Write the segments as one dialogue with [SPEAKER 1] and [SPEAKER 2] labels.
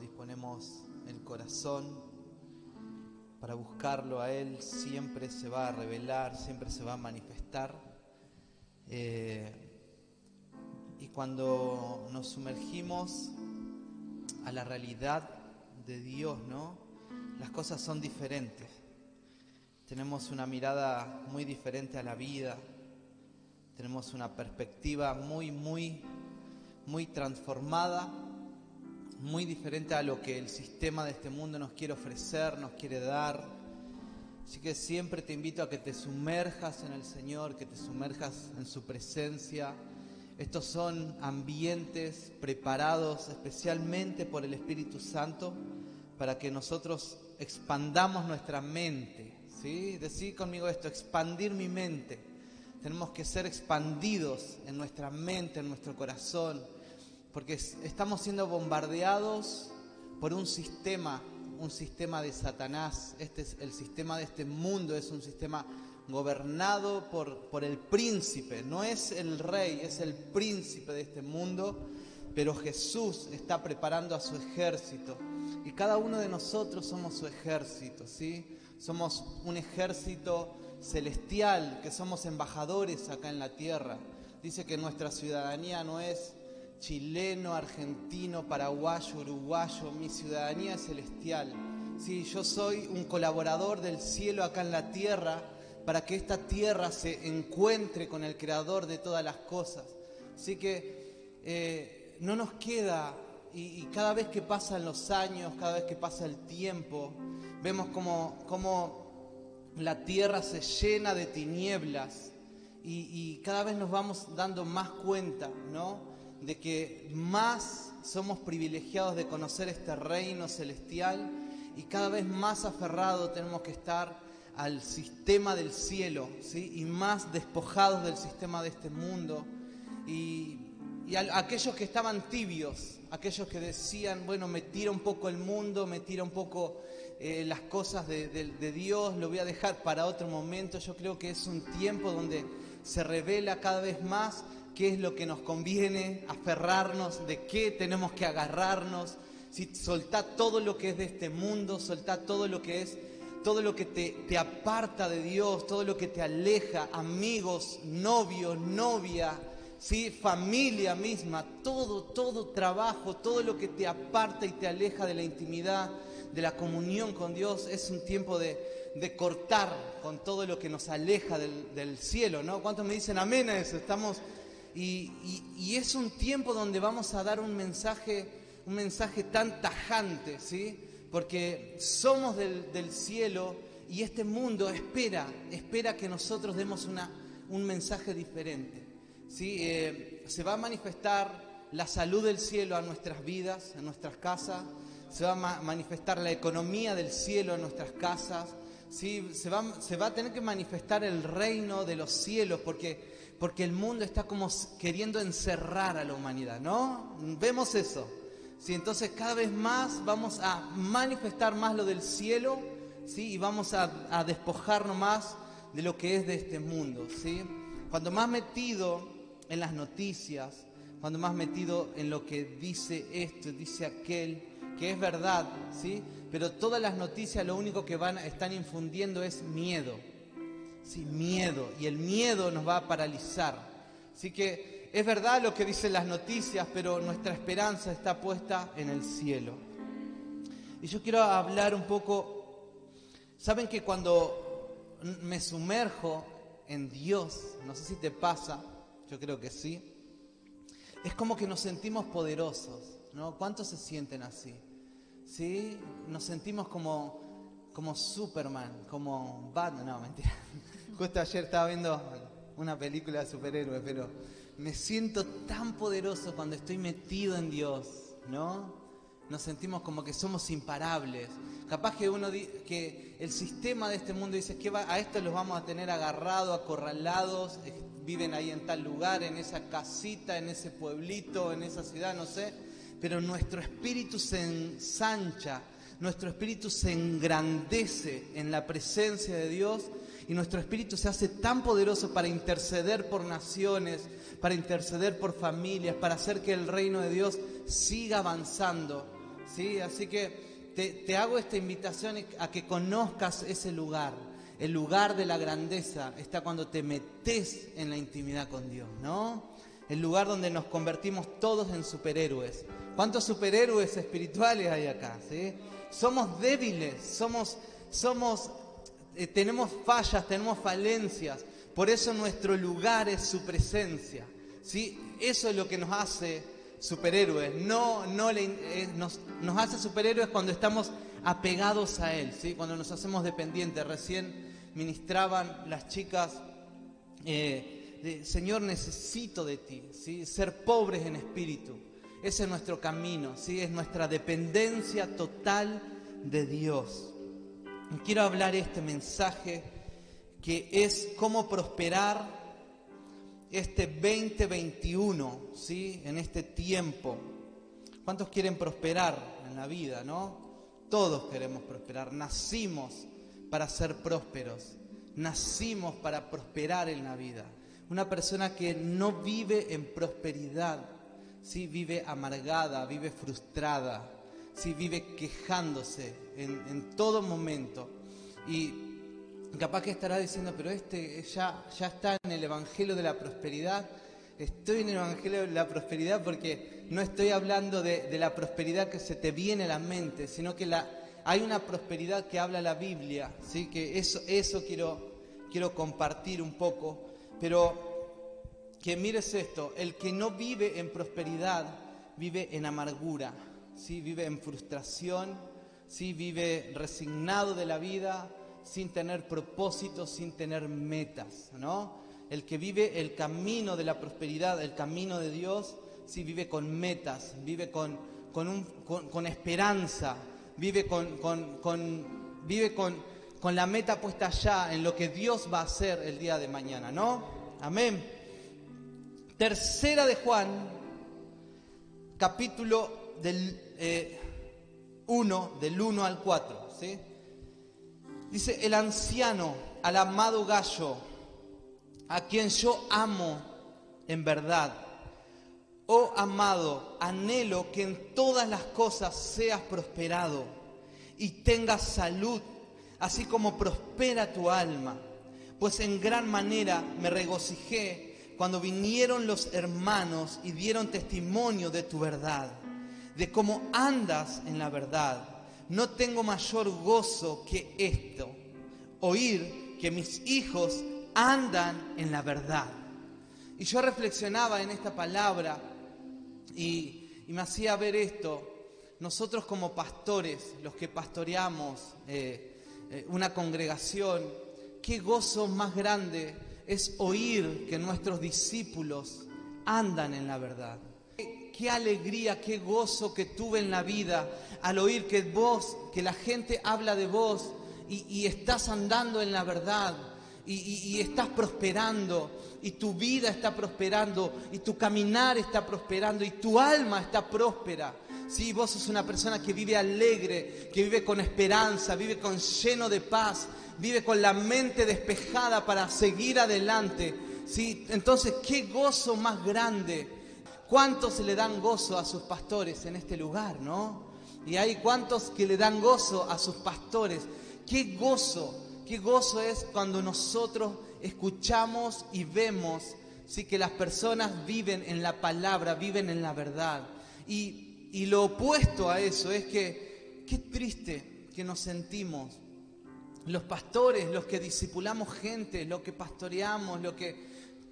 [SPEAKER 1] disponemos el corazón para buscarlo a Él, siempre se va a revelar, siempre se va a manifestar. Eh, y cuando nos sumergimos a la realidad de Dios, ¿no? Las cosas son diferentes. Tenemos una mirada muy diferente a la vida. Tenemos una perspectiva muy, muy, muy transformada, muy diferente a lo que el sistema de este mundo nos quiere ofrecer, nos quiere dar. Así que siempre te invito a que te sumerjas en el Señor, que te sumerjas en su presencia estos son ambientes preparados especialmente por el Espíritu Santo para que nosotros expandamos nuestra mente. ¿sí? Decir conmigo esto, expandir mi mente. Tenemos que ser expandidos en nuestra mente, en nuestro corazón, porque estamos siendo bombardeados por un sistema, un sistema de Satanás. Este es el sistema de este mundo, es un sistema gobernado por, por el príncipe, no es el rey, es el príncipe de este mundo, pero Jesús está preparando a su ejército y cada uno de nosotros somos su ejército, ¿sí? Somos un ejército celestial, que somos embajadores acá en la tierra. Dice que nuestra ciudadanía no es chileno, argentino, paraguayo, uruguayo, mi ciudadanía es celestial. Sí, yo soy un colaborador del cielo acá en la tierra para que esta tierra se encuentre con el creador de todas las cosas. Así que eh, no nos queda, y, cada vez que pasan los años, cada vez que pasa el tiempo, vemos como, la tierra se llena de tinieblas y, y, cada vez nos vamos dando más cuenta, ¿no? De que más somos privilegiados de conocer este reino celestial y cada vez más aferrados tenemos que estar al sistema del cielo, ¿sí? y más despojados del sistema de este mundo. Y, aquellos que estaban tibios, aquellos que decían, bueno, me tira un poco el mundo, me tira un poco eh, las cosas de, de Dios, lo voy a dejar para otro momento. Yo creo que es un tiempo donde se revela cada vez más qué es lo que nos conviene, aferrarnos, de qué tenemos que agarrarnos. Si soltá todo lo que es de este mundo, soltá todo lo que es todo lo que te, aparta de Dios, todo lo que te aleja, amigos, novios, novia, ¿sí? familia misma, todo, todo trabajo, todo lo que te aparta y te aleja de la intimidad, de la comunión con Dios, es un tiempo de, cortar con todo lo que nos aleja del, cielo, ¿no? ¿Cuántos me dicen amén eso? Estamos, y, y es un tiempo donde vamos a dar un mensaje, un mensaje tan tajante, ¿sí? porque somos del, cielo y este mundo espera, espera que nosotros demos una, un mensaje diferente. ¿sí? Eh, se va a manifestar la salud del cielo a nuestras vidas, a nuestras casas, se va a manifestar la economía del cielo en nuestras casas, ¿sí? se, va, se va a tener que manifestar el reino de los cielos, porque, porque el mundo está como queriendo encerrar a la humanidad, ¿no? Vemos eso. ¿sí? Entonces cada vez más vamos a manifestar más lo del cielo ¿sí? y vamos a, despojarnos más de lo que es de este mundo. ¿sí? Cuando más metido en las noticias, cuando más metido en lo que dice esto, dice aquel, que es verdad, ¿sí? pero todas las noticias lo único que van, están infundiendo es miedo. ¿sí? Miedo. Y el miedo nos va a paralizar. Así que es verdad lo que dicen las noticias, pero nuestra esperanza está puesta en el cielo. Y yo quiero hablar un poco, saben que cuando me sumerjo en Dios, no sé si te pasa, yo creo que sí, es como que nos sentimos poderosos, ¿no? ¿Cuántos se sienten así? ¿Sí? Nos sentimos como, como Superman, como Batman, no, mentira. Justo ayer estaba viendo una película de superhéroes, pero me siento tan poderoso cuando estoy metido en Dios, ¿no? Nos sentimos como que somos imparables. Capaz que uno que el sistema de este mundo dice que a estos los vamos a tener agarrados, acorralados, viven ahí en tal lugar, en esa casita, en ese pueblito, en esa ciudad, no sé. Pero nuestro espíritu se ensancha, nuestro espíritu se engrandece en la presencia de Dios y nuestro espíritu se hace tan poderoso para interceder por naciones, para interceder por familias, para hacer que el reino de Dios siga avanzando. ¿sí? Así que te, te hago esta invitación a que conozcas ese lugar. El lugar de la grandeza está cuando te metes en la intimidad con Dios, ¿no? El lugar donde nos convertimos todos en superhéroes. ¿Cuántos superhéroes espirituales hay acá? ¿sí? Somos débiles, somos, somos, eh, tenemos fallas, tenemos falencias. Por eso nuestro lugar es su presencia. ¿sí? Eso es lo que nos hace superhéroes. No, no eh, nos, nos, hace superhéroes cuando estamos apegados a Él, ¿sí? cuando nos hacemos dependientes. Recién ministraban las chicas, eh, Señor, necesito de ti, ¿sí? ser pobres en espíritu. Ese es nuestro camino, ¿sí? es nuestra dependencia total de Dios. quiero hablar este mensaje que es cómo prosperar este 2021, ¿sí? en este tiempo. ¿Cuántos quieren prosperar en la vida, no? Todos queremos prosperar, nacimos para ser prósperos. Nacimos para prosperar en la vida. Una persona que no vive en prosperidad, sí vive amargada, vive frustrada, sí vive quejándose en, todo momento. Y capaz que estará diciendo, pero este ya, ya está en el Evangelio de la Prosperidad. Estoy en el Evangelio de la Prosperidad porque no estoy hablando de, la prosperidad que se te viene a la mente, sino que hay una prosperidad que habla la Biblia, ¿sí? que eso, eso quiero, quiero compartir un poco, pero que mires esto, el que no vive en prosperidad vive en amargura, ¿sí? vive en frustración, ¿sí? vive resignado de la vida, sin tener propósitos, sin tener metas, ¿no? El que vive el camino de la prosperidad, el camino de Dios, sí vive con metas, vive con, con, un, con esperanza, vive con, con, vive con, con la meta puesta allá en lo que Dios va a hacer el día de mañana, ¿no? Amén. Tercera de Juan, capítulo del 1, eh, del 1 al 4, ¿sí? Dice, el anciano, al amado gallo, a quien yo amo en verdad, Oh amado, anhelo que en todas las cosas seas prosperado y tengas salud, así como prospera tu alma. Pues en gran manera me regocijé cuando vinieron los hermanos y dieron testimonio de tu verdad, de cómo andas en la verdad. No tengo mayor gozo que esto, oír que mis hijos andan en la verdad. Y yo reflexionaba en esta palabra y, me hacía ver esto. Nosotros como pastores, los que pastoreamos eh, eh, una congregación, qué gozo más grande es oír que nuestros discípulos andan en la verdad. Qué, alegría, qué gozo que tuve en la vida al oír que vos, que la gente habla de vos y estás andando en la verdad y, estás prosperando y tu vida está prosperando y tu caminar está prosperando y tu alma está próspera. Si vos sos una persona que vive alegre, que vive con esperanza, vive con lleno de paz, vive con la mente despejada para seguir adelante. ¿sí? Entonces, qué gozo más grande. ¿Cuántos le dan gozo a sus pastores en este lugar, no? Y hay cuántos que le dan gozo a sus pastores. Qué gozo Qué gozo es cuando nosotros escuchamos y vemos ¿sí? que las personas viven en la palabra, viven en la verdad. Y, y lo opuesto a eso es que qué triste que nos sentimos. Los pastores, los que discipulamos gente, los que pastoreamos, los que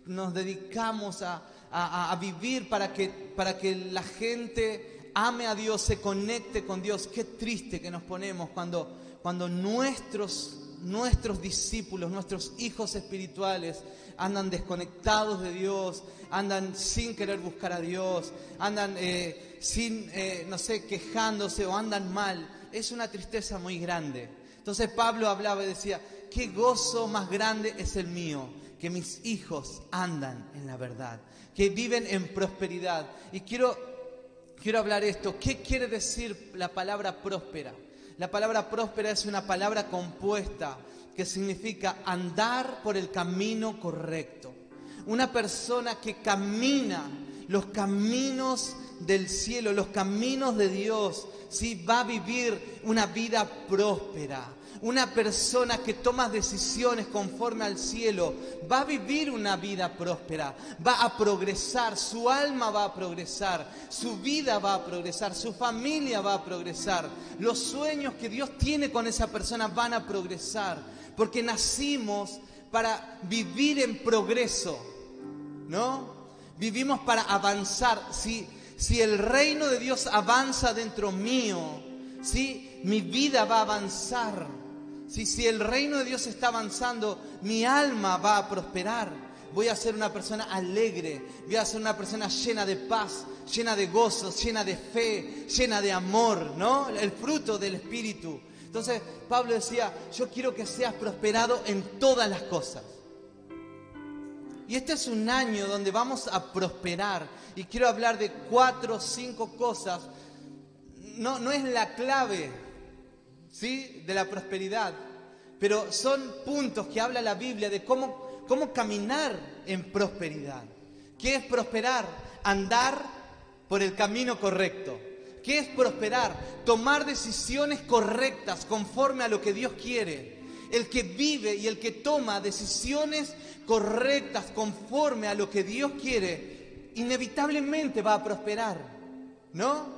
[SPEAKER 1] nos dedicamos a, a, a, vivir para que, para que la gente ame a Dios, se conecte con Dios. Qué triste que nos ponemos cuando, cuando nuestros nuestros discípulos, nuestros hijos espirituales, andan desconectados de Dios, andan sin querer buscar a Dios, andan eh, sin, eh, no sé, quejándose o andan mal. Es una tristeza muy grande. Entonces Pablo hablaba y decía, qué gozo más grande es el mío, que mis hijos andan en la verdad, que viven en prosperidad. Y quiero, quiero hablar esto, ¿qué quiere decir la palabra próspera? La palabra próspera es una palabra compuesta que significa andar por el camino correcto. Una persona que camina los caminos del cielo, los caminos de Dios, ¿sí? va a vivir una vida próspera. Una persona que toma decisiones conforme al cielo va a vivir una vida próspera, va a progresar, su alma va a progresar, su vida va a progresar, su familia va a progresar, los sueños que Dios tiene con esa persona van a progresar, porque nacimos para vivir en progreso, ¿no? Vivimos para avanzar. Si, si el reino de Dios avanza dentro mío, ¿sí? mi vida va a avanzar. Si, si el reino de Dios está avanzando, mi alma va a prosperar. Voy a ser una persona alegre, voy a ser una persona llena de paz, llena de gozo, llena de fe, llena de amor, ¿no? El fruto del Espíritu. Entonces Pablo decía, yo quiero que seas prosperado en todas las cosas. Y este es un año donde vamos a prosperar. Y quiero hablar de cuatro o cinco cosas. No, no es la clave ¿sí? de la prosperidad, pero son puntos que habla la Biblia de cómo, cómo caminar en prosperidad. ¿Qué es prosperar? Andar por el camino correcto. ¿Qué es prosperar? Tomar decisiones correctas conforme a lo que Dios quiere. El que vive y el que toma decisiones correctas conforme a lo que Dios quiere, inevitablemente va a prosperar, ¿no?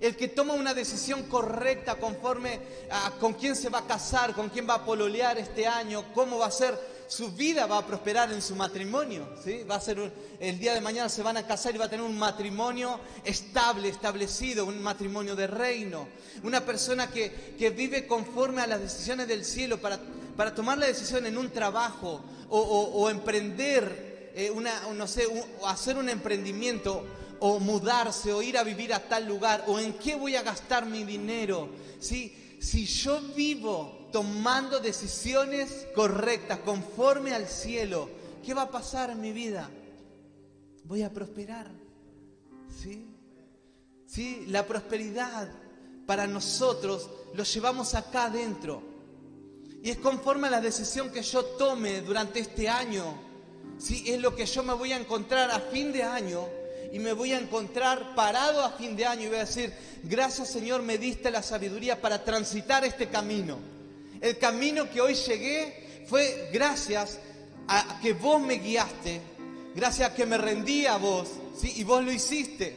[SPEAKER 1] El que toma una decisión correcta conforme a con quién se va a casar, con quién va a pololear este año, cómo va a ser su vida va a prosperar en su matrimonio, ¿sí? Va a ser el día de mañana se van a casar y va a tener un matrimonio estable, establecido, un matrimonio de reino. Una persona que, que vive conforme a las decisiones del cielo para, para tomar la decisión en un trabajo o, emprender eh, una, no sé, o hacer un emprendimiento o mudarse o ir a vivir a tal lugar o en qué voy a gastar mi dinero. ¿sí? Si yo vivo tomando decisiones correctas, conforme al cielo, ¿qué va a pasar en mi vida? Voy a prosperar. ¿Sí? ¿Sí? La prosperidad para nosotros lo llevamos acá adentro. Y es conforme a la decisión que yo tome durante este año. ¿Sí? Es lo que yo me voy a encontrar a fin de año y me voy a encontrar parado a fin de año y voy a decir, gracias Señor, me diste la sabiduría para transitar este camino. El camino que hoy llegué fue gracias a que vos me guiaste, gracias a que me rendí a vos, y vos lo hiciste.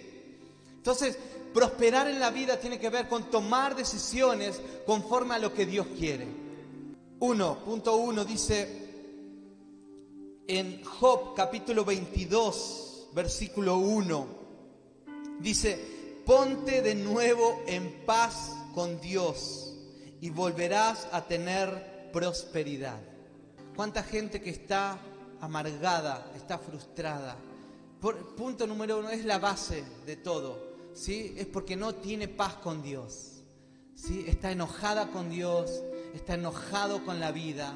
[SPEAKER 1] Entonces, prosperar en la vida tiene que ver con tomar decisiones conforme a lo que Dios quiere. 1.1 dice en Job capítulo 22, versículo 1, dice, ponte de nuevo en paz con Dios y volverás a tener prosperidad. ¿Cuánta gente que está amargada, está frustrada? Por, punto número uno, es la base de todo. ¿sí? Es porque no tiene paz con Dios. ¿sí? Está enojada con Dios, está enojado con la vida,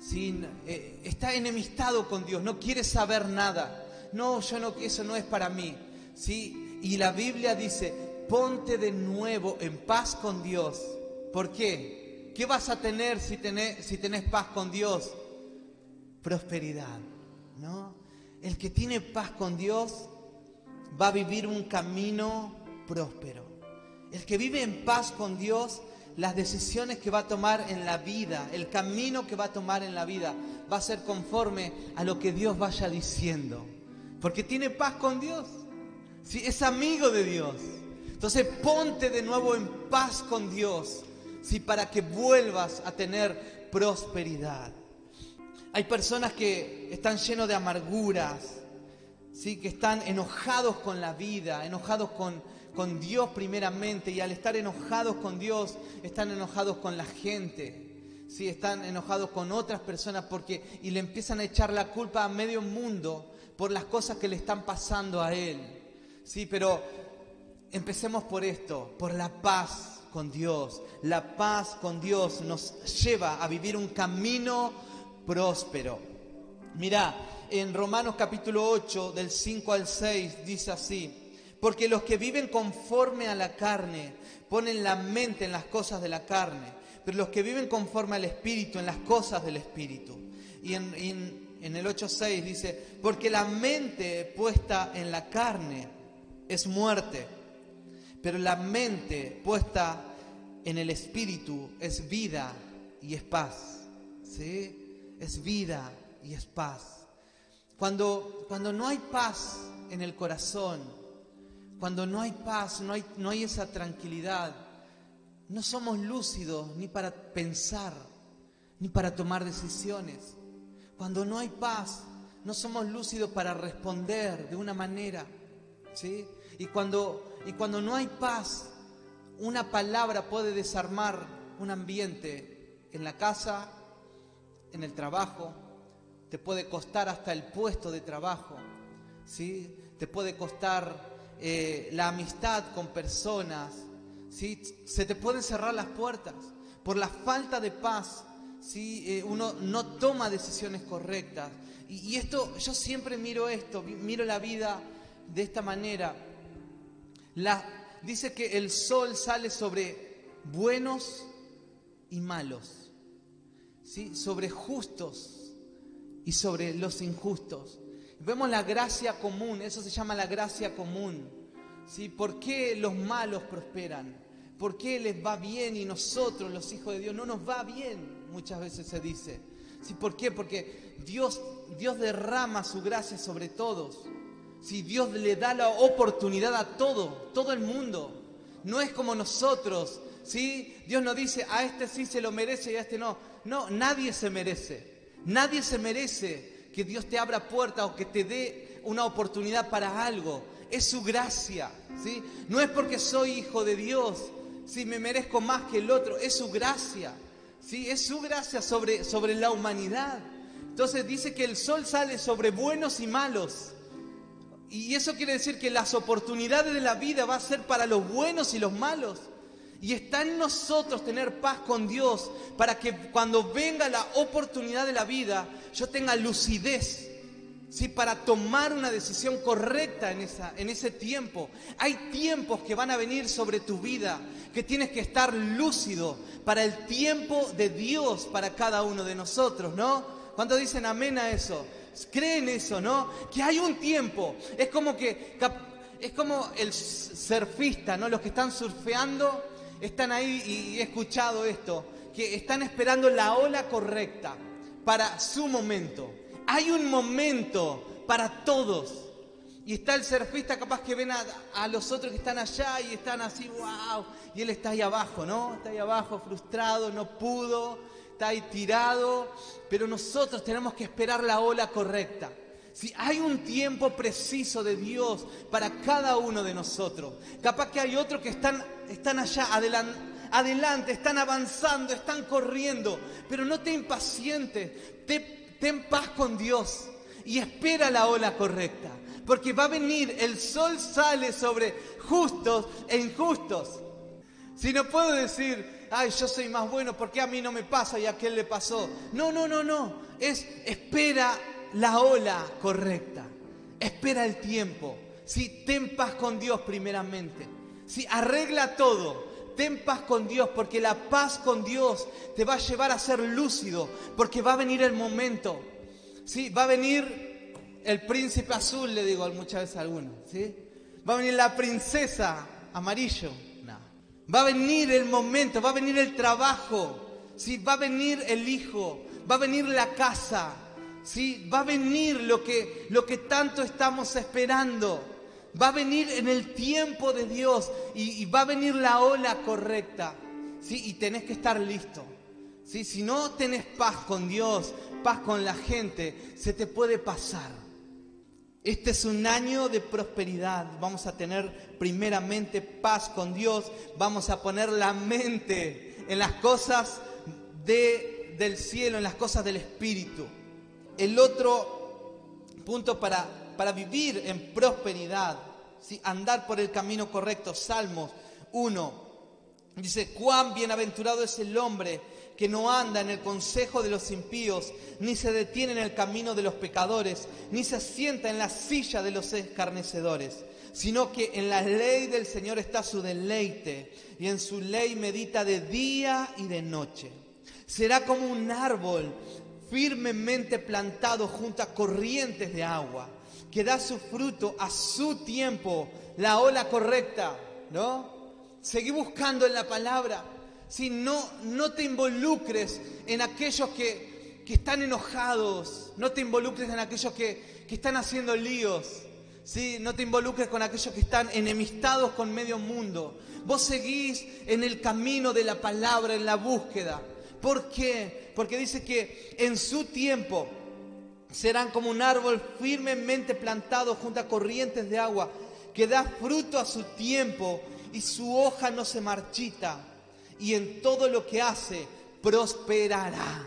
[SPEAKER 1] ¿sí? Eh, está enemistado con Dios, no quiere saber nada. No, yo no, eso no es para mí. ¿sí? Y la Biblia dice, ponte de nuevo en paz con Dios ¿Por qué? ¿Qué vas a tener si tenés, si paz con Dios? Prosperidad, ¿no? El que tiene paz con Dios va a vivir un camino próspero. El que vive en paz con Dios, las decisiones que va a tomar en la vida, el camino que va a tomar en la vida, va a ser conforme a lo que Dios vaya diciendo. Porque tiene paz con Dios. Si es amigo de Dios. Entonces ponte de nuevo en paz con Dios ¿sí? para que vuelvas a tener prosperidad. Hay personas que están llenos de amarguras, ¿sí? que están enojados con la vida, enojados con, con Dios primeramente, y al estar enojados con Dios, están enojados con la gente. ¿Sí? Están enojados con otras personas porque y le empiezan a echar la culpa a medio mundo por las cosas que le están pasando a él. Sí, pero empecemos por esto, por la paz con Dios. La paz con Dios nos lleva a vivir un camino próspero. Mira, en Romanos capítulo 8, del 5 al 6, dice así, porque los que viven conforme a la carne ponen la mente en las cosas de la carne, pero los que viven conforme al Espíritu en las cosas del Espíritu. Y en, en el 8.6 dice, porque la mente puesta en la carne es muerte, pero la mente puesta en el espíritu es vida y es paz. ¿Sí? Es vida y es paz. Cuando, cuando no hay paz en el corazón, cuando no hay paz, no hay, no hay esa tranquilidad, no somos lúcidos ni para pensar, ni para tomar decisiones. Cuando no hay paz, no somos lúcidos para responder de una manera. ¿sí? Y, cuando, y cuando no hay paz, una palabra puede desarmar un ambiente en la casa, en el trabajo, te puede costar hasta el puesto de trabajo, ¿sí? te puede costar eh, la amistad con personas, ¿sí? se te pueden cerrar las puertas por la falta de paz. ¿sí? Eh, uno no toma decisiones correctas. Y, esto, yo siempre miro esto, miro la vida de esta manera. La, dice que el sol sale sobre buenos y malos, ¿sí? sobre justos y sobre los injustos. Vemos la gracia común, eso se llama la gracia común. ¿Sí? ¿Por qué los malos prosperan? ¿Por qué les va bien y nosotros, los hijos de Dios, no nos va bien? Muchas veces se dice. ¿Sí? ¿Por qué? Porque Dios, Dios derrama su gracia sobre todos. Si Dios le da la oportunidad a todo, todo el mundo. No es como nosotros, ¿sí? Dios no dice, a este sí se lo merece y a este no. No, nadie se merece. Nadie se merece que Dios te abra puertas o que te dé una oportunidad para algo. Es su gracia, ¿sí? No es porque soy hijo de Dios, si me merezco más que el otro, es su gracia, ¿sí? Es su gracia sobre, sobre la humanidad. Entonces dice que el sol sale sobre buenos y malos. Y eso quiere decir que las oportunidades de la vida va a ser para los buenos y los malos. Y está en nosotros tener paz con Dios para que cuando venga la oportunidad de la vida, yo tenga lucidez, ¿sí? Para tomar una decisión correcta en, esa, en ese tiempo. Hay tiempos que van a venir sobre tu vida, que tienes que estar lúcido para el tiempo de Dios para cada uno de nosotros, ¿no? ¿Cuántos dicen amén a eso? Creen eso, ¿no? Que hay un tiempo. Es como que es como el surfista, ¿no? Los que están surfeando están ahí y he escuchado esto, que están esperando la ola correcta para su momento. Hay un momento para todos. Y está el surfista capaz que ven a, los otros que están allá y están así, wow. Y él está ahí abajo, ¿no? Está ahí abajo, frustrado, no pudo, está ahí tirado. Pero nosotros tenemos que esperar la ola correcta. Si hay un tiempo preciso de Dios para cada uno de nosotros. Capaz que hay otros que están, están allá adelante, adelante, están avanzando, están corriendo. Pero no te impacientes, te, ten paz con Dios y espera la ola correcta. Porque va a venir, el sol sale sobre justos e injustos. Si no puedo decir, ay, yo soy más bueno porque a mí no me pasa y a aquel le pasó. No, no, no, no. Es espera la ola correcta. Espera el tiempo. Si ten paz con Dios primeramente. Si arregla todo. Ten paz con Dios porque la paz con Dios te va a llevar a ser lúcido porque va a venir el momento. ¿sí? Va a venir el príncipe azul, le digo muchas veces a algunos. ¿sí? Va a venir la princesa amarillo. Va a venir el momento, va a venir el trabajo. ¿sí? Va a venir el hijo, va a venir la casa, ¿sí? Va a venir lo que, lo que tanto estamos esperando. Va a venir en el tiempo de Dios y, va a venir la ola correcta. ¿sí? Y tenés que estar listo. ¿sí? Si no tenés paz con Dios, paz con la gente, se te puede pasar. Este es un año de prosperidad. Vamos a tener primeramente paz con Dios. Vamos a poner la mente en las cosas de, del cielo, en las cosas del Espíritu. El otro punto para, para vivir en prosperidad, andar por el camino correcto, Salmos 1, dice, cuán bienaventurado es el hombre que no anda en el consejo de los impíos, ni se detiene en el camino de los pecadores, ni se sienta en la silla de los escarnecedores, sino que en la ley del Señor está su deleite, y en su ley medita de día y de noche. Será como un árbol firmemente plantado junto a corrientes de agua, que da su fruto a su tiempo, la ola correcta, ¿no? Seguí buscando en la palabra. Si no, no te involucres en aquellos que, que están enojados, no te involucres en aquellos que, que están haciendo líos, ¿sí? no te involucres con aquellos que están enemistados con medio mundo. Vos seguís en el camino de la palabra, en la búsqueda. ¿Por qué? Porque dice que en su tiempo serán como un árbol firmemente plantado junto a corrientes de agua, que da fruto a su tiempo y su hoja no se marchita, y en todo lo que hace prosperará.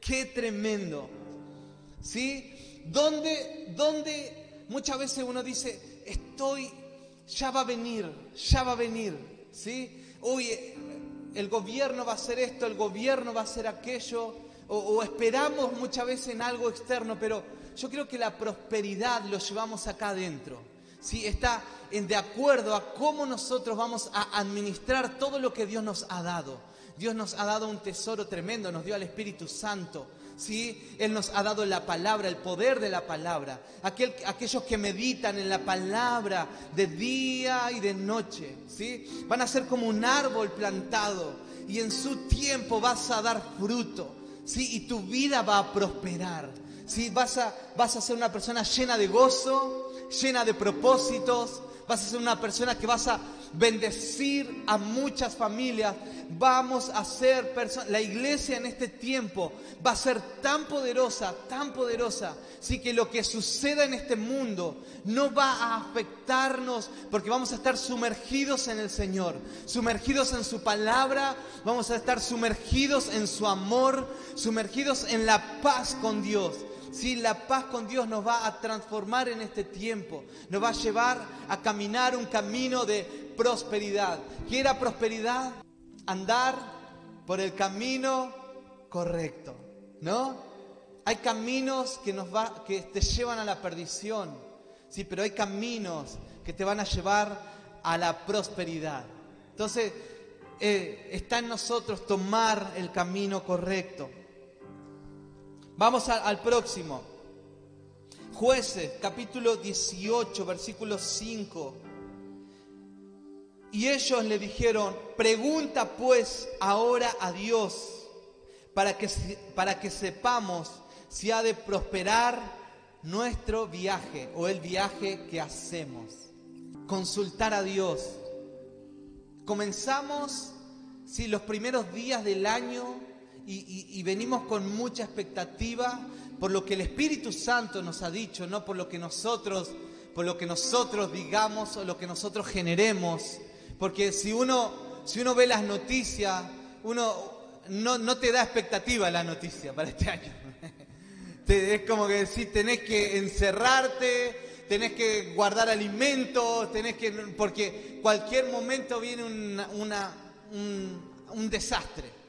[SPEAKER 1] Qué tremendo. ¿Sí? ¿Dónde, dónde muchas veces uno dice, estoy, ya va a venir, ya va a venir, ¿sí? Uy, el gobierno va a hacer esto, el gobierno va a hacer aquello, o, esperamos muchas veces en algo externo, pero yo creo que la prosperidad lo llevamos acá adentro. ¿sí? Está en, de acuerdo a cómo nosotros vamos a administrar todo lo que Dios nos ha dado. Dios nos ha dado un tesoro tremendo, nos dio al Espíritu Santo. ¿sí? Él nos ha dado la palabra, el poder de la palabra. Aquel, aquellos que meditan en la palabra de día y de noche, ¿sí? Van a ser como un árbol plantado y en su tiempo vas a dar fruto, ¿sí? Y tu vida va a prosperar, ¿sí? Vas a, vas a ser una persona llena de gozo, llena de propósitos, vas a ser una persona que vas a bendecir a muchas familias. Vamos a ser personas, la iglesia en este tiempo va a ser tan poderosa, tan poderosa, sí que lo que suceda en este mundo no va a afectarnos porque vamos a estar sumergidos en el Señor, sumergidos en su palabra, vamos a estar sumergidos en su amor, sumergidos en la paz con Dios. Si la paz con Dios nos va a transformar en este tiempo, nos va a llevar a caminar un camino de prosperidad. ¿Qué era prosperidad? Andar por el camino correcto, ¿no? Hay caminos que nos va, que te llevan a la perdición, sí, pero hay caminos que te van a llevar a la prosperidad. Entonces, eh, está en nosotros tomar el camino correcto. Vamos al próximo. Jueces, capítulo 18, versículo 5. Y ellos le dijeron, pregunta pues ahora a Dios para que, para que sepamos si ha de prosperar nuestro viaje o el viaje que hacemos. Consultar a Dios. Comenzamos, si los primeros días del año y, venimos con mucha expectativa por lo que el Espíritu Santo nos ha dicho, no por lo que nosotros, por lo que nosotros digamos o lo que nosotros generemos. Porque si uno, si uno ve las noticias, uno no, no te da expectativa la noticia para este año. es como que si tenés que encerrarte, tenés que guardar alimentos, tenés que. porque cualquier momento viene una, un desastre.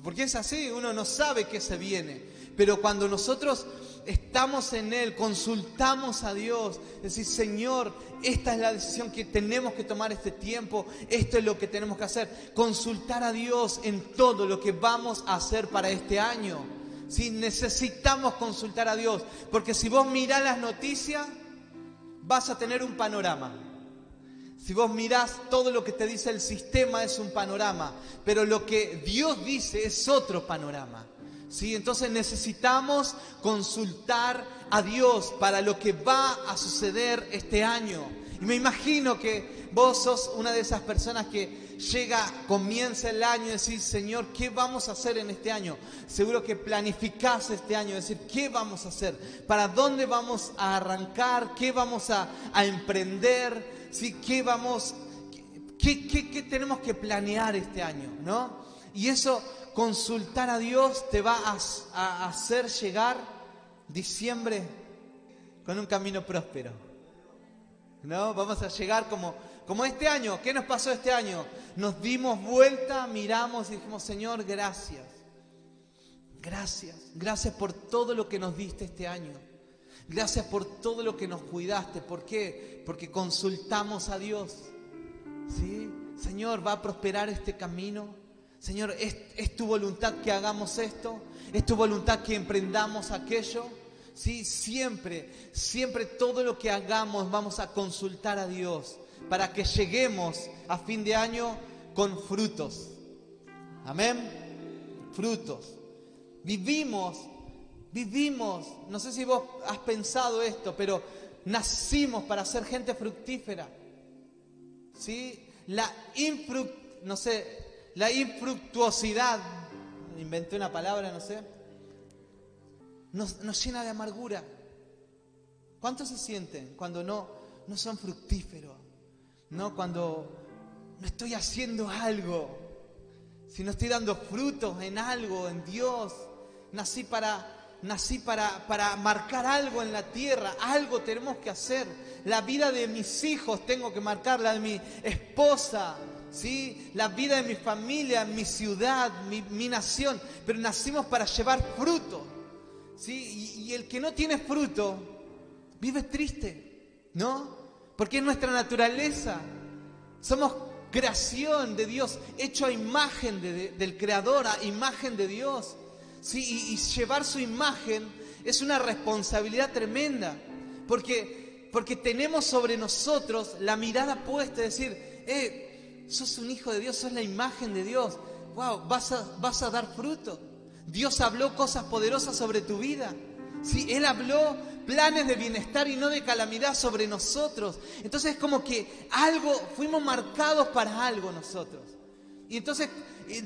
[SPEAKER 1] Porque es así, uno no sabe qué se viene. Pero cuando nosotros estamos en Él, consultamos a Dios, decir, Señor, esta es la decisión que tenemos que tomar este tiempo, esto es lo que tenemos que hacer. Consultar a Dios en todo lo que vamos a hacer para este año. Si necesitamos consultar a Dios, porque si vos mirás las noticias, vas a tener un panorama. Si vos mirás todo lo que te dice el sistema es un panorama, pero lo que Dios dice es otro panorama. ¿sí? Entonces necesitamos consultar a Dios para lo que va a suceder este año. Y me imagino que vos sos una de esas personas que llega, comienza el año y decís, Señor, ¿qué vamos a hacer en este año? Seguro que planificás este año, decir, ¿qué vamos a hacer? ¿Para dónde vamos a arrancar? ¿Qué vamos a, a emprender? ¿Sí? ¿Qué vamos, qué, qué, tenemos que planear este año? ¿no? Y eso, consultar a Dios te va a, hacer llegar diciembre con un camino próspero. ¿No? Vamos a llegar como, como este año. ¿Qué nos pasó este año? Nos dimos vuelta, miramos y dijimos, Señor, gracias. Gracias. Gracias por todo lo que nos diste este año. Gracias por todo lo que nos cuidaste. ¿Por qué? Porque consultamos a Dios. ¿Sí? Señor, ¿va a prosperar este camino? Señor, ¿es, ¿es, tu voluntad que hagamos esto? ¿Es tu voluntad que emprendamos aquello? Sí, siempre, siempre todo lo que hagamos vamos a consultar a Dios para que lleguemos a fin de año con frutos. Amén. Frutos. Vivimos, vivimos, no sé si vos has pensado esto, pero nacimos para ser gente fructífera. ¿Sí? La no sé, la infructuosidad, inventé una palabra, no sé, nos, nos llena de amargura. ¿Cuántos se sienten cuando no, no son fructíferos? ¿No? Cuando no estoy haciendo algo, si no estoy dando frutos en algo, en Dios. Nací para, nací para, para marcar algo en la tierra, algo tenemos que hacer. La vida de mis hijos tengo que marcar, la de mi esposa, ¿sí? la vida de mi familia, mi ciudad, mi, mi nación. Pero nacimos para llevar fruto. ¿sí? Y, el que no tiene fruto vive triste, ¿no? Porque es nuestra naturaleza. Somos creación de Dios, hecho a imagen del Creador, a imagen de Dios. ¿Sí? Y, llevar su imagen es una responsabilidad tremenda, porque, porque tenemos sobre nosotros la mirada puesta, es decir, eh, sos un hijo de Dios, sos la imagen de Dios, wow, vas a, vas a dar fruto. Dios habló cosas poderosas sobre tu vida. Sí, Él habló planes de bienestar y no de calamidad sobre nosotros. Entonces es como que algo, fuimos marcados para algo nosotros. Y entonces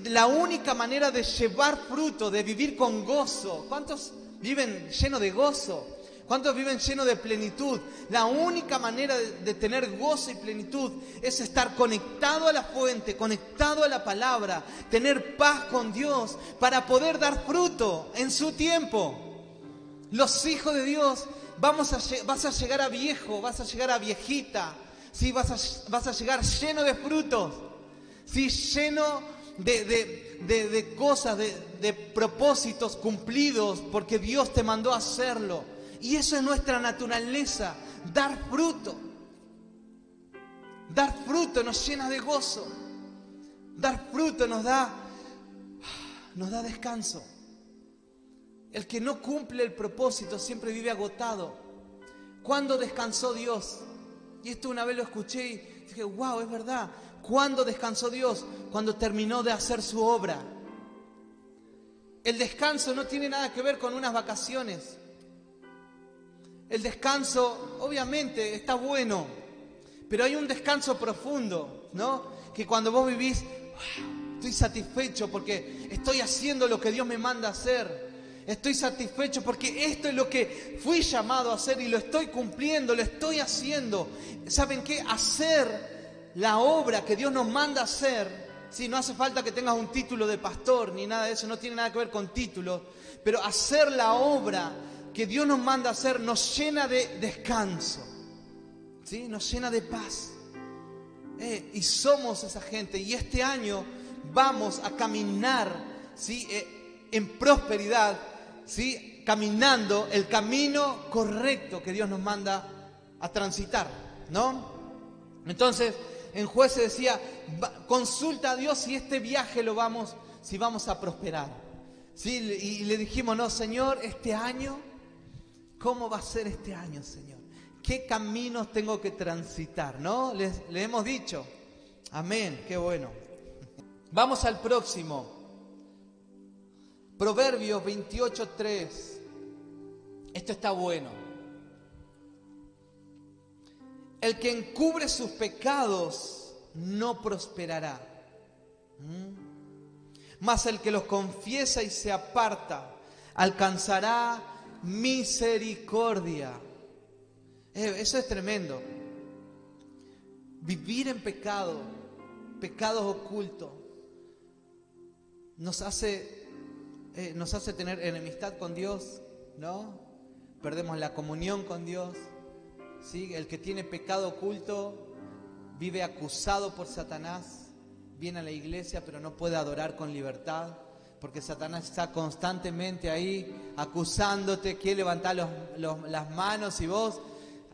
[SPEAKER 1] la única manera de llevar fruto, de vivir con gozo, ¿cuántos viven llenos de gozo? ¿Cuántos viven llenos de plenitud? La única manera de, tener gozo y plenitud es estar conectado a la fuente, conectado a la palabra, tener paz con Dios para poder dar fruto en su tiempo. Los hijos de Dios, vas a llegar a viejo, vas a llegar a viejita, ¿sí? vas, a, vas a llegar lleno de frutos, ¿sí? lleno de, de, de cosas, de propósitos cumplidos, porque Dios te mandó a hacerlo. Y eso es nuestra naturaleza, dar fruto. Dar fruto nos llena de gozo. Dar fruto nos da, nos da descanso. El que no cumple el propósito siempre vive agotado. ¿Cuándo descansó Dios? Y esto una vez lo escuché y dije, wow, es verdad. ¿Cuándo descansó Dios? Cuando terminó de hacer su obra. El descanso no tiene nada que ver con unas vacaciones. El descanso, obviamente, está bueno, pero hay un descanso profundo, ¿no? Que cuando vos vivís, estoy satisfecho porque estoy haciendo lo que Dios me manda hacer. Estoy satisfecho porque esto es lo que fui llamado a hacer y lo estoy cumpliendo, lo estoy haciendo. ¿Saben qué? Hacer la obra que Dios nos manda hacer. Sí, no hace falta que tengas un título de pastor ni nada de eso, no tiene nada que ver con títulos. Pero hacer la obra que Dios nos manda hacer nos llena de descanso. ¿Sí? Nos llena de paz. Eh, y somos esa gente. Y este año vamos a caminar ¿sí? Eh, en prosperidad ¿sí? caminando el camino correcto que Dios nos manda a transitar, ¿no? Entonces, en jueces decía, consulta a Dios si este viaje lo vamos, si vamos a prosperar. ¿Sí? Y le dijimos, no, Señor, este año, ¿cómo va a ser este año, Señor? ¿Qué caminos tengo que transitar? ¿No? Le, le hemos dicho. Amén, qué bueno. Vamos al próximo. Proverbios 28.3. Esto está bueno. El que encubre sus pecados no prosperará. ¿Mm? Mas el que los confiesa y se aparta alcanzará misericordia. Eh, eso es tremendo. Vivir en pecado, pecados ocultos, nos hace eh, nos hace tener enemistad con Dios, ¿no? Perdemos la comunión con Dios. El que tiene pecado oculto vive acusado por Satanás, viene a la iglesia pero no puede adorar con libertad, porque Satanás está constantemente ahí acusándote, quiere levantar las manos y vos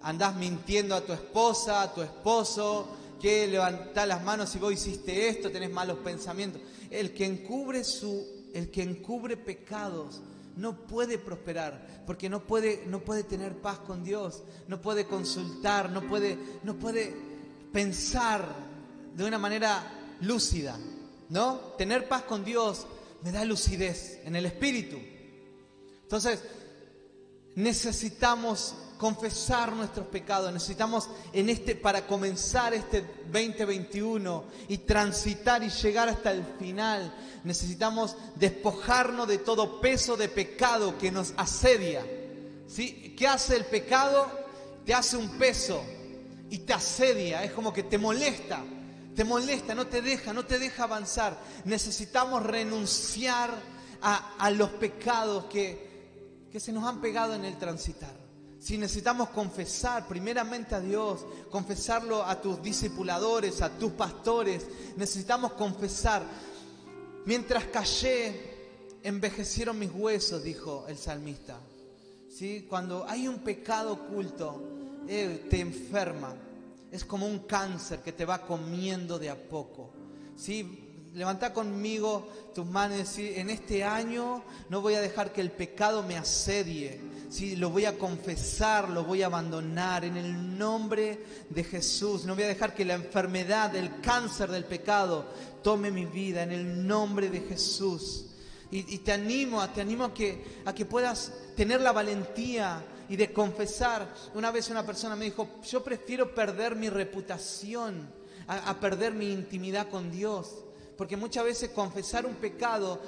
[SPEAKER 1] andás mintiendo a tu esposa, a tu esposo, qué levantar las manos si vos hiciste esto, tenés malos pensamientos. El que encubre su, el que encubre pecados no puede prosperar, porque no puede, no puede tener paz con Dios, no puede consultar, no puede, no puede pensar de una manera lúcida, ¿no? Tener paz con Dios me da lucidez en el espíritu. Entonces, necesitamos confesar nuestros pecados, necesitamos en este para comenzar este 2021 y transitar y llegar hasta el final, necesitamos despojarnos de todo peso de pecado que nos asedia. ¿Sí? ¿Qué hace el pecado? Te hace un peso y te asedia, es como que te molesta, te molesta, no te deja, no te deja avanzar. Necesitamos renunciar a, los pecados que, que se nos han pegado en el transitar. Si necesitamos confesar primeramente a Dios, confesarlo a tus discipuladores, a tus pastores, necesitamos confesar. Mientras callé, envejecieron mis huesos, dijo el salmista. ¿Sí? Cuando hay un pecado oculto, eh, te enferma. Es como un cáncer que te va comiendo de a poco. ¿Sí? Levanta conmigo tus manos y decir, en este año no voy a dejar que el pecado me asedie. ¿Sí? Lo voy a confesar, lo voy a abandonar en el nombre de Jesús. No voy a dejar que la enfermedad, el cáncer del pecado tome mi vida en el nombre de Jesús. Y, te animo, te animo a que, a que puedas tener la valentía y de confesar. Una vez una persona me dijo, yo prefiero perder mi reputación a, perder mi intimidad con Dios. Porque muchas veces confesar un pecado,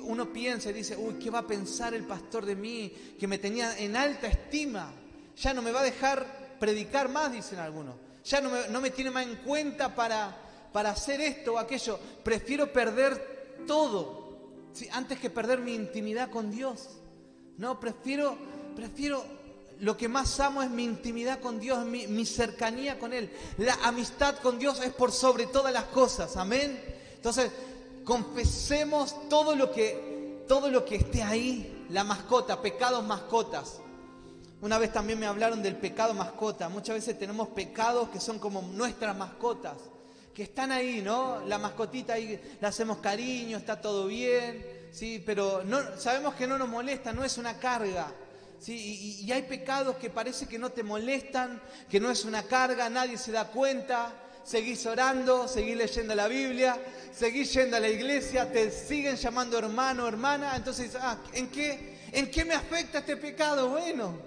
[SPEAKER 1] uno piensa y dice, uy, ¿qué va a pensar el pastor de mí? Que me tenía en alta estima. Ya no me va a dejar predicar más, dicen algunos. Ya no me, no me tiene más en cuenta para, para hacer esto o aquello. Prefiero perder todo antes que perder mi intimidad con Dios. No, prefiero prefiero, lo que más amo es mi intimidad con Dios, mi, mi cercanía con Él. La amistad con Dios es por sobre todas las cosas, amén. Entonces, confesemos todo lo que, todo lo que esté ahí, la mascota, pecados mascotas. Una vez también me hablaron del pecado mascota. Muchas veces tenemos pecados que son como nuestras mascotas, que están ahí, ¿no? La mascotita ahí, le hacemos cariño, está todo bien, sí, pero no, sabemos que no nos molesta, no es una carga. Y, hay pecados que parece que no te molestan, que no es una carga, nadie se da cuenta. Seguís orando, seguís leyendo la Biblia, seguís yendo a la iglesia, te siguen llamando hermano, hermana. Entonces, ah, ¿en, qué, ¿en qué me afecta este pecado? Bueno,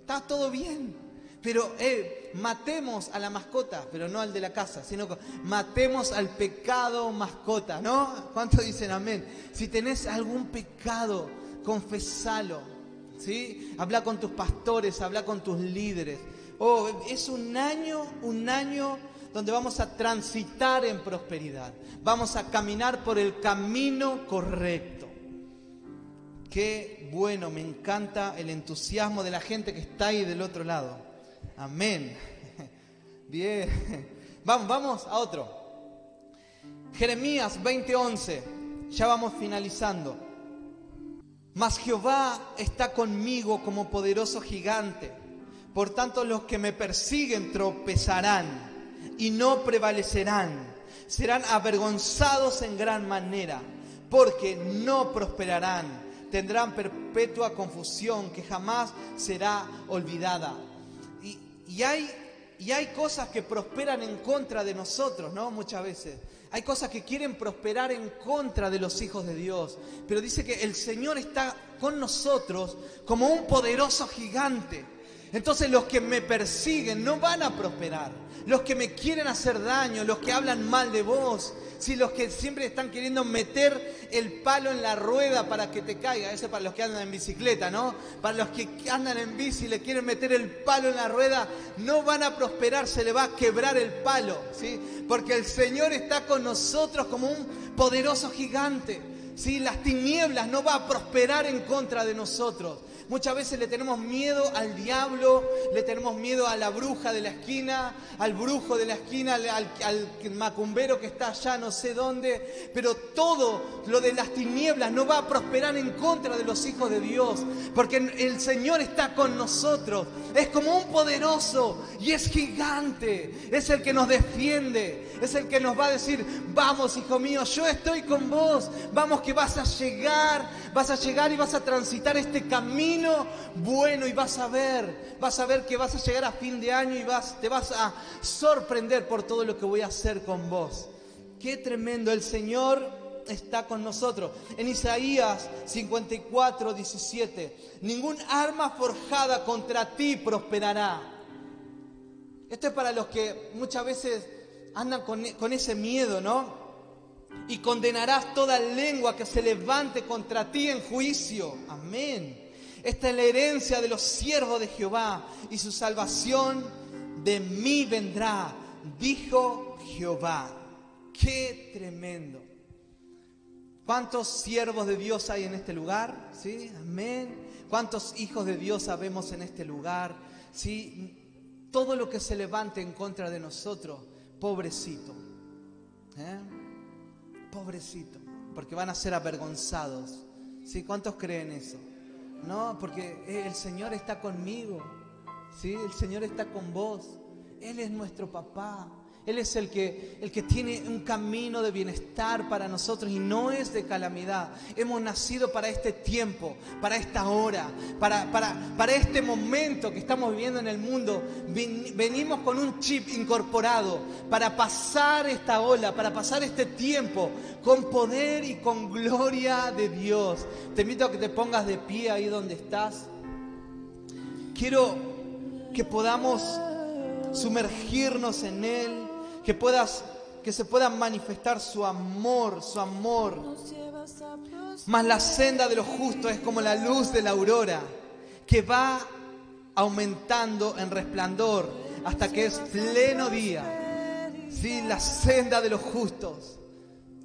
[SPEAKER 1] está todo bien. Pero eh, matemos a la mascota, pero no al de la casa, sino matemos al pecado mascota, ¿no? ¿Cuántos dicen amén? Si tenés algún pecado, confesalo ¿sí? Habla con tus pastores, habla con tus líderes. Oh, es un año, un año donde vamos a transitar en prosperidad. Vamos a caminar por el camino correcto. Qué bueno, me encanta el entusiasmo de la gente que está ahí del otro lado. Amén. Bien. Vamos, vamos a otro. Jeremías 20:11. Ya vamos finalizando. Mas Jehová está conmigo como poderoso gigante. Por tanto, los que me persiguen tropezarán y no prevalecerán. Serán avergonzados en gran manera, porque no prosperarán. Tendrán perpetua confusión que jamás será olvidada. Y, y hay, y hay cosas que prosperan en contra de nosotros, ¿no? Muchas veces. Hay cosas que quieren prosperar en contra de los hijos de Dios. Pero dice que el Señor está con nosotros como un poderoso gigante. Entonces los que me persiguen no van a prosperar. Los que me quieren hacer daño, los que hablan mal de vos, si los que siempre están queriendo meter el palo en la rueda para que te caiga, eso para los que andan en bicicleta, ¿no? Para los que andan en bici y le quieren meter el palo en la rueda, no van a prosperar, se le va a quebrar el palo, ¿sí? Porque el Señor está con nosotros como un poderoso gigante. ¿sí? Las tinieblas no va a prosperar en contra de nosotros. Muchas veces le tenemos miedo al diablo, le tenemos miedo a la bruja de la esquina, al brujo de la esquina, al, macumbero que está allá no sé dónde. Pero todo lo de las tinieblas no va a prosperar en contra de los hijos de Dios. Porque el Señor está con nosotros. Es como un poderoso y es gigante. Es el que nos defiende. Es el que nos va a decir, vamos hijo mío, yo estoy con vos. Vamos que vas a llegar, vas a llegar y vas a transitar este camino bueno y vas a ver, vas a ver que vas a llegar a fin de año y vas, te vas a sorprender por todo lo que voy a hacer con vos. Qué tremendo, el Señor está con nosotros. En Isaías 54, 17, ningún arma forjada contra ti prosperará. Esto es para los que muchas veces andan con, con ese miedo, ¿no? y condenarás toda lengua que se levante contra ti en juicio. Amén. Esta es la herencia de los siervos de Jehová y su salvación de mí vendrá, dijo Jehová. Qué tremendo. ¿Cuántos siervos de Dios hay en este lugar? ¿Sí? Amén. ¿Cuántos hijos de Dios sabemos en este lugar? ¿Sí? Todo lo que se levante en contra de nosotros, pobrecito. ¿eh? Pobrecito. Porque van a ser avergonzados. ¿Sí? ¿Cuántos creen eso? No, porque el Señor está conmigo. ¿sí? El Señor está con vos. Él es nuestro papá. Él es el que, el que tiene un camino de bienestar para nosotros y no es de calamidad. Hemos nacido para este tiempo, para esta hora, para, para, para este momento que estamos viviendo en el mundo. venimos con un chip incorporado para pasar esta ola, para pasar este tiempo con poder y con gloria de Dios. Te invito a que te pongas de pie ahí donde estás. Quiero que podamos sumergirnos en Él que puedas que se pueda manifestar su amor, su amor. Mas la senda de los justos es como la luz de la aurora, que va aumentando en resplandor hasta que es pleno día. Sí, la senda de los justos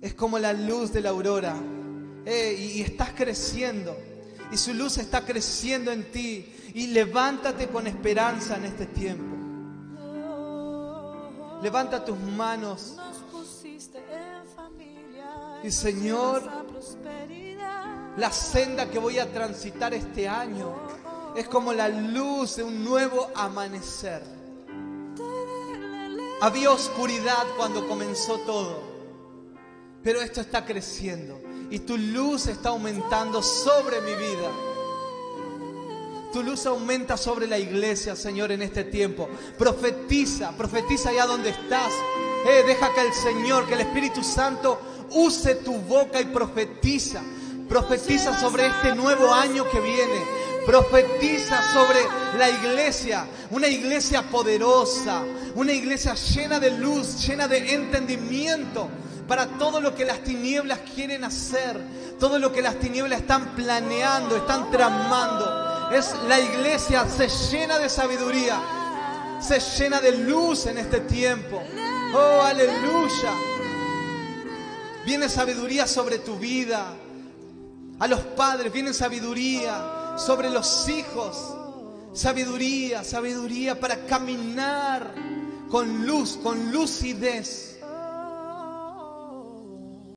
[SPEAKER 1] es como la luz de la aurora. Eh, y estás creciendo. Y su luz está creciendo en ti. Y levántate con esperanza en este tiempo. Levanta tus manos. Y Señor, la senda que voy a transitar este año es como la luz de un nuevo amanecer. Había oscuridad cuando comenzó todo, pero esto está creciendo y tu luz está aumentando sobre mi vida. Tu luz aumenta sobre la iglesia, Señor, en este tiempo. Profetiza, profetiza allá donde estás. Eh, deja que el Señor, que el Espíritu Santo use tu boca y profetiza. Profetiza sobre este nuevo año que viene. Profetiza sobre la iglesia, una iglesia poderosa, una iglesia llena de luz, llena de entendimiento para todo lo que las tinieblas quieren hacer, todo lo que las tinieblas están planeando, están tramando es la iglesia se llena de sabiduría, se llena de luz en este tiempo. Oh, aleluya. Viene sabiduría sobre tu vida. A los padres viene sabiduría sobre los hijos. Sabiduría, sabiduría para caminar con luz, con lucidez.